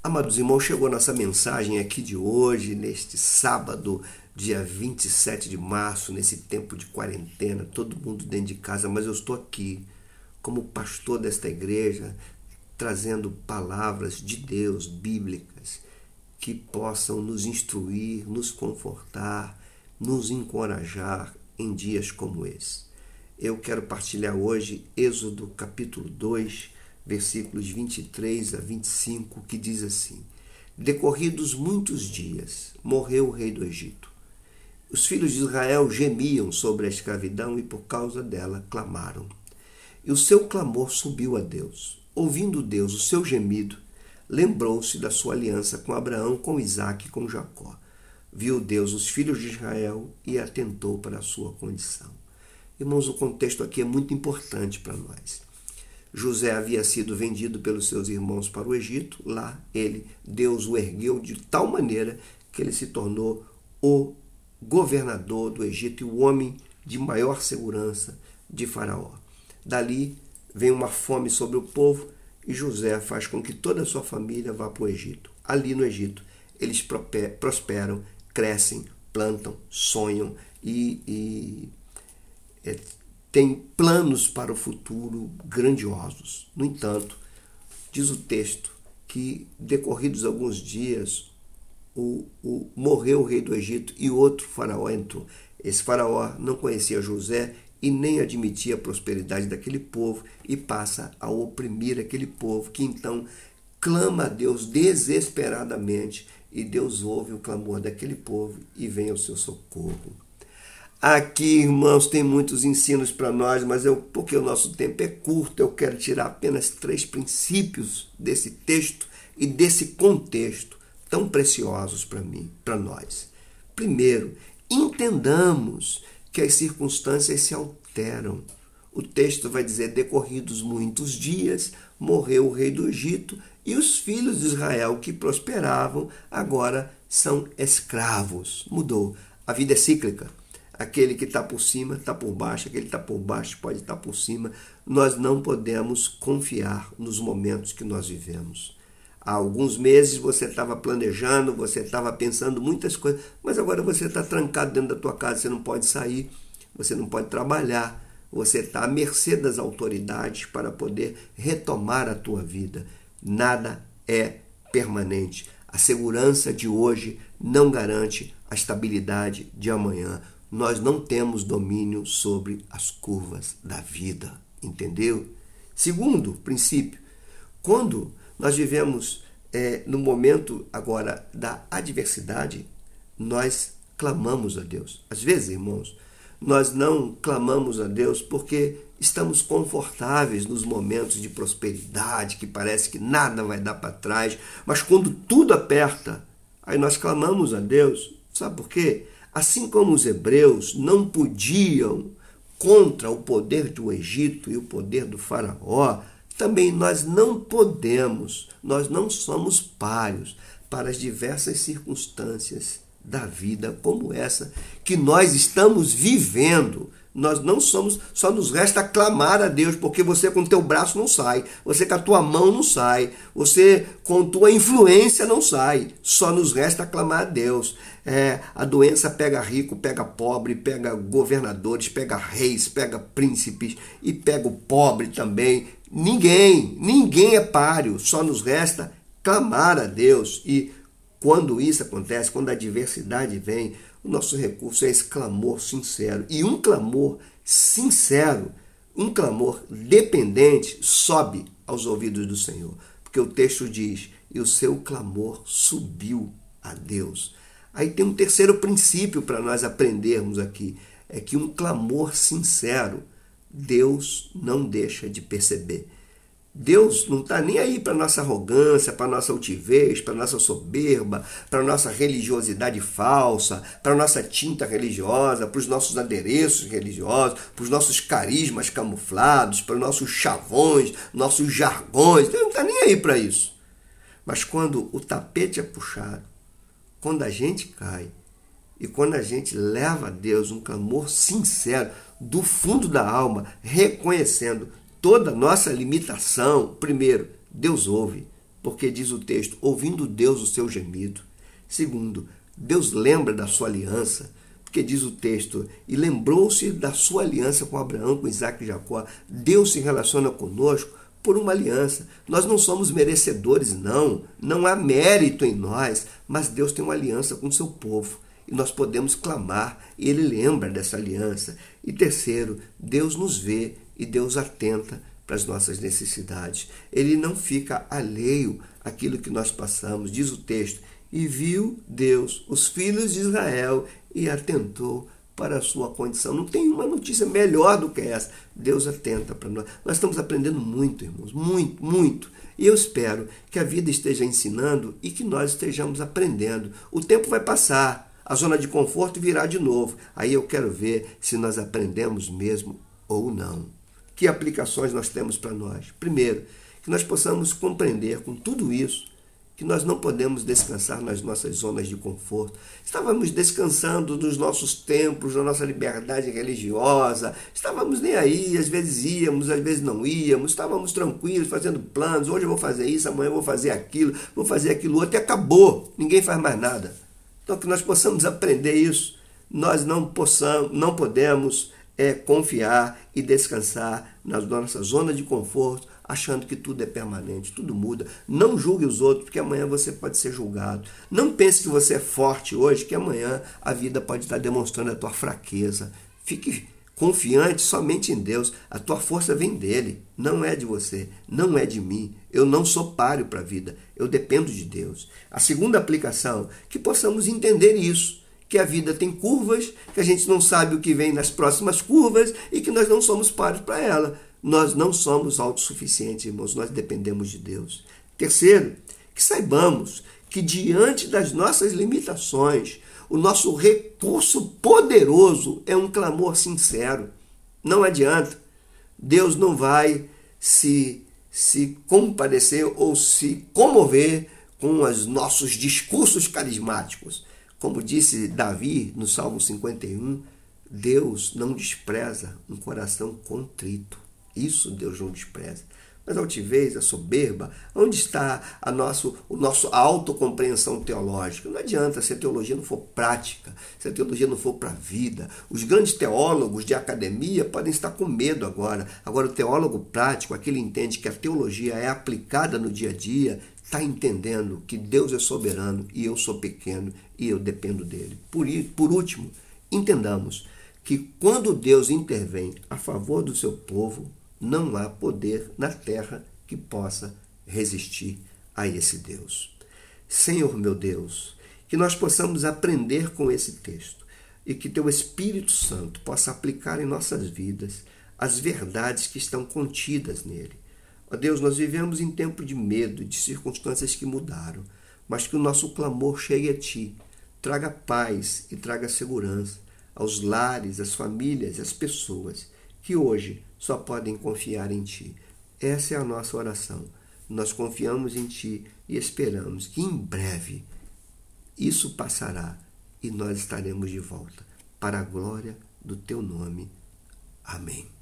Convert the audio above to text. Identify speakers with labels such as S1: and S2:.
S1: Amados irmãos, chegou nossa mensagem aqui de hoje, neste sábado, dia 27 de março, nesse tempo de quarentena, todo mundo dentro de casa, mas eu estou aqui como pastor desta igreja, trazendo palavras de Deus bíblicas que possam nos instruir, nos confortar, nos encorajar em dias como esse. Eu quero partilhar hoje Êxodo capítulo 2, versículos 23 a 25, que diz assim: Decorridos muitos dias, morreu o rei do Egito. Os filhos de Israel gemiam sobre a escravidão e por causa dela clamaram. E o seu clamor subiu a Deus. Ouvindo Deus o seu gemido, lembrou-se da sua aliança com Abraão, com Isaque e com Jacó. Viu Deus os filhos de Israel e atentou para a sua condição. Irmãos, o contexto aqui é muito importante para nós. José havia sido vendido pelos seus irmãos para o Egito. Lá ele, Deus o ergueu de tal maneira que ele se tornou o governador do Egito e o homem de maior segurança de Faraó. Dali vem uma fome sobre o povo e José faz com que toda a sua família vá para o Egito. Ali no Egito, eles prosperam, crescem, plantam, sonham e, e é, tem planos para o futuro grandiosos. No entanto, diz o texto que, decorridos alguns dias, o, o, morreu o rei do Egito e outro faraó entrou. Esse faraó não conhecia José e nem admitia a prosperidade daquele povo e passa a oprimir aquele povo, que então clama a Deus desesperadamente e Deus ouve o clamor daquele povo e vem ao seu socorro. Aqui, irmãos, tem muitos ensinos para nós, mas eu, porque o nosso tempo é curto, eu quero tirar apenas três princípios desse texto e desse contexto tão preciosos para mim, para nós. Primeiro, entendamos que as circunstâncias se alteram. O texto vai dizer: decorridos muitos dias, morreu o rei do Egito e os filhos de Israel que prosperavam agora são escravos. Mudou. A vida é cíclica. Aquele que está por cima está por baixo, aquele que está por baixo pode estar tá por cima. Nós não podemos confiar nos momentos que nós vivemos. Há alguns meses você estava planejando, você estava pensando muitas coisas, mas agora você está trancado dentro da tua casa, você não pode sair, você não pode trabalhar, você está à mercê das autoridades para poder retomar a tua vida. Nada é permanente. A segurança de hoje não garante a estabilidade de amanhã nós não temos domínio sobre as curvas da vida, entendeu? Segundo princípio, quando nós vivemos é, no momento agora da adversidade, nós clamamos a Deus. Às vezes, irmãos, nós não clamamos a Deus porque estamos confortáveis nos momentos de prosperidade, que parece que nada vai dar para trás, mas quando tudo aperta, aí nós clamamos a Deus. Sabe por quê? Assim como os hebreus não podiam contra o poder do Egito e o poder do Faraó, também nós não podemos, nós não somos páreos para as diversas circunstâncias da vida como essa que nós estamos vivendo nós não somos, só nos resta clamar a Deus, porque você com teu braço não sai, você com a tua mão não sai, você com tua influência não sai. Só nos resta clamar a Deus. É, a doença pega rico, pega pobre, pega governadores, pega reis, pega príncipes e pega o pobre também. Ninguém, ninguém é páreo, só nos resta clamar a Deus. E quando isso acontece, quando a adversidade vem, o nosso recurso é esse clamor sincero. E um clamor sincero, um clamor dependente, sobe aos ouvidos do Senhor. Porque o texto diz: e o seu clamor subiu a Deus. Aí tem um terceiro princípio para nós aprendermos aqui: é que um clamor sincero, Deus não deixa de perceber. Deus não está nem aí para nossa arrogância, para nossa altivez, para nossa soberba, para nossa religiosidade falsa, para nossa tinta religiosa, para os nossos adereços religiosos, para os nossos carismas camuflados, para os nossos chavões, nossos jargões. Deus não está nem aí para isso. Mas quando o tapete é puxado, quando a gente cai e quando a gente leva a Deus um clamor sincero do fundo da alma, reconhecendo toda nossa limitação, primeiro, Deus ouve, porque diz o texto: ouvindo Deus o seu gemido. Segundo, Deus lembra da sua aliança, porque diz o texto: e lembrou-se da sua aliança com Abraão, com Isaac e Jacó. Deus se relaciona conosco por uma aliança. Nós não somos merecedores, não. Não há mérito em nós, mas Deus tem uma aliança com o seu povo. E nós podemos clamar, e Ele lembra dessa aliança. E terceiro, Deus nos vê e Deus atenta para as nossas necessidades. Ele não fica alheio àquilo que nós passamos. Diz o texto: E viu Deus os filhos de Israel e atentou para a sua condição. Não tem uma notícia melhor do que essa. Deus atenta para nós. Nós estamos aprendendo muito, irmãos, muito, muito. E eu espero que a vida esteja ensinando e que nós estejamos aprendendo. O tempo vai passar, a zona de conforto virá de novo. Aí eu quero ver se nós aprendemos mesmo ou não que aplicações nós temos para nós? Primeiro, que nós possamos compreender com tudo isso que nós não podemos descansar nas nossas zonas de conforto. Estávamos descansando nos nossos templos, na nossa liberdade religiosa, estávamos nem aí, às vezes íamos, às vezes não íamos, estávamos tranquilos, fazendo planos, hoje eu vou fazer isso, amanhã eu vou fazer aquilo, vou fazer aquilo outro, e acabou, ninguém faz mais nada. Então que nós possamos aprender isso, nós não possamos, não podemos é confiar e descansar na nossa zona de conforto, achando que tudo é permanente, tudo muda. Não julgue os outros, porque amanhã você pode ser julgado. Não pense que você é forte hoje, que amanhã a vida pode estar demonstrando a tua fraqueza. Fique confiante somente em Deus. A tua força vem dele, não é de você, não é de mim. Eu não sou páreo para a vida, eu dependo de Deus. A segunda aplicação, que possamos entender isso que a vida tem curvas, que a gente não sabe o que vem nas próximas curvas e que nós não somos pares para ela. Nós não somos autossuficientes, irmãos, nós dependemos de Deus. Terceiro, que saibamos que diante das nossas limitações, o nosso recurso poderoso é um clamor sincero. Não adianta. Deus não vai se, se compadecer ou se comover com os nossos discursos carismáticos. Como disse Davi no Salmo 51, Deus não despreza um coração contrito. Isso Deus não despreza. Mas a altivez, a soberba, onde está a nosso, o nosso, autocompreensão teológica? Não adianta se a teologia não for prática, se a teologia não for para a vida. Os grandes teólogos de academia podem estar com medo agora. Agora, o teólogo prático, aquele entende que a teologia é aplicada no dia a dia, está entendendo que Deus é soberano e eu sou pequeno e eu dependo dele. Por, por último, entendamos que quando Deus intervém a favor do seu povo, não há poder na terra que possa resistir a esse Deus. Senhor meu Deus, que nós possamos aprender com esse texto e que teu Espírito Santo possa aplicar em nossas vidas as verdades que estão contidas nele Ó Deus, nós vivemos em tempo de medo, de circunstâncias que mudaram, mas que o nosso clamor chegue a Ti, traga paz e traga segurança aos lares, às famílias e às pessoas que hoje só podem confiar em Ti. Essa é a nossa oração. Nós confiamos em Ti e esperamos que em breve isso passará e nós estaremos de volta para a glória do Teu nome. Amém.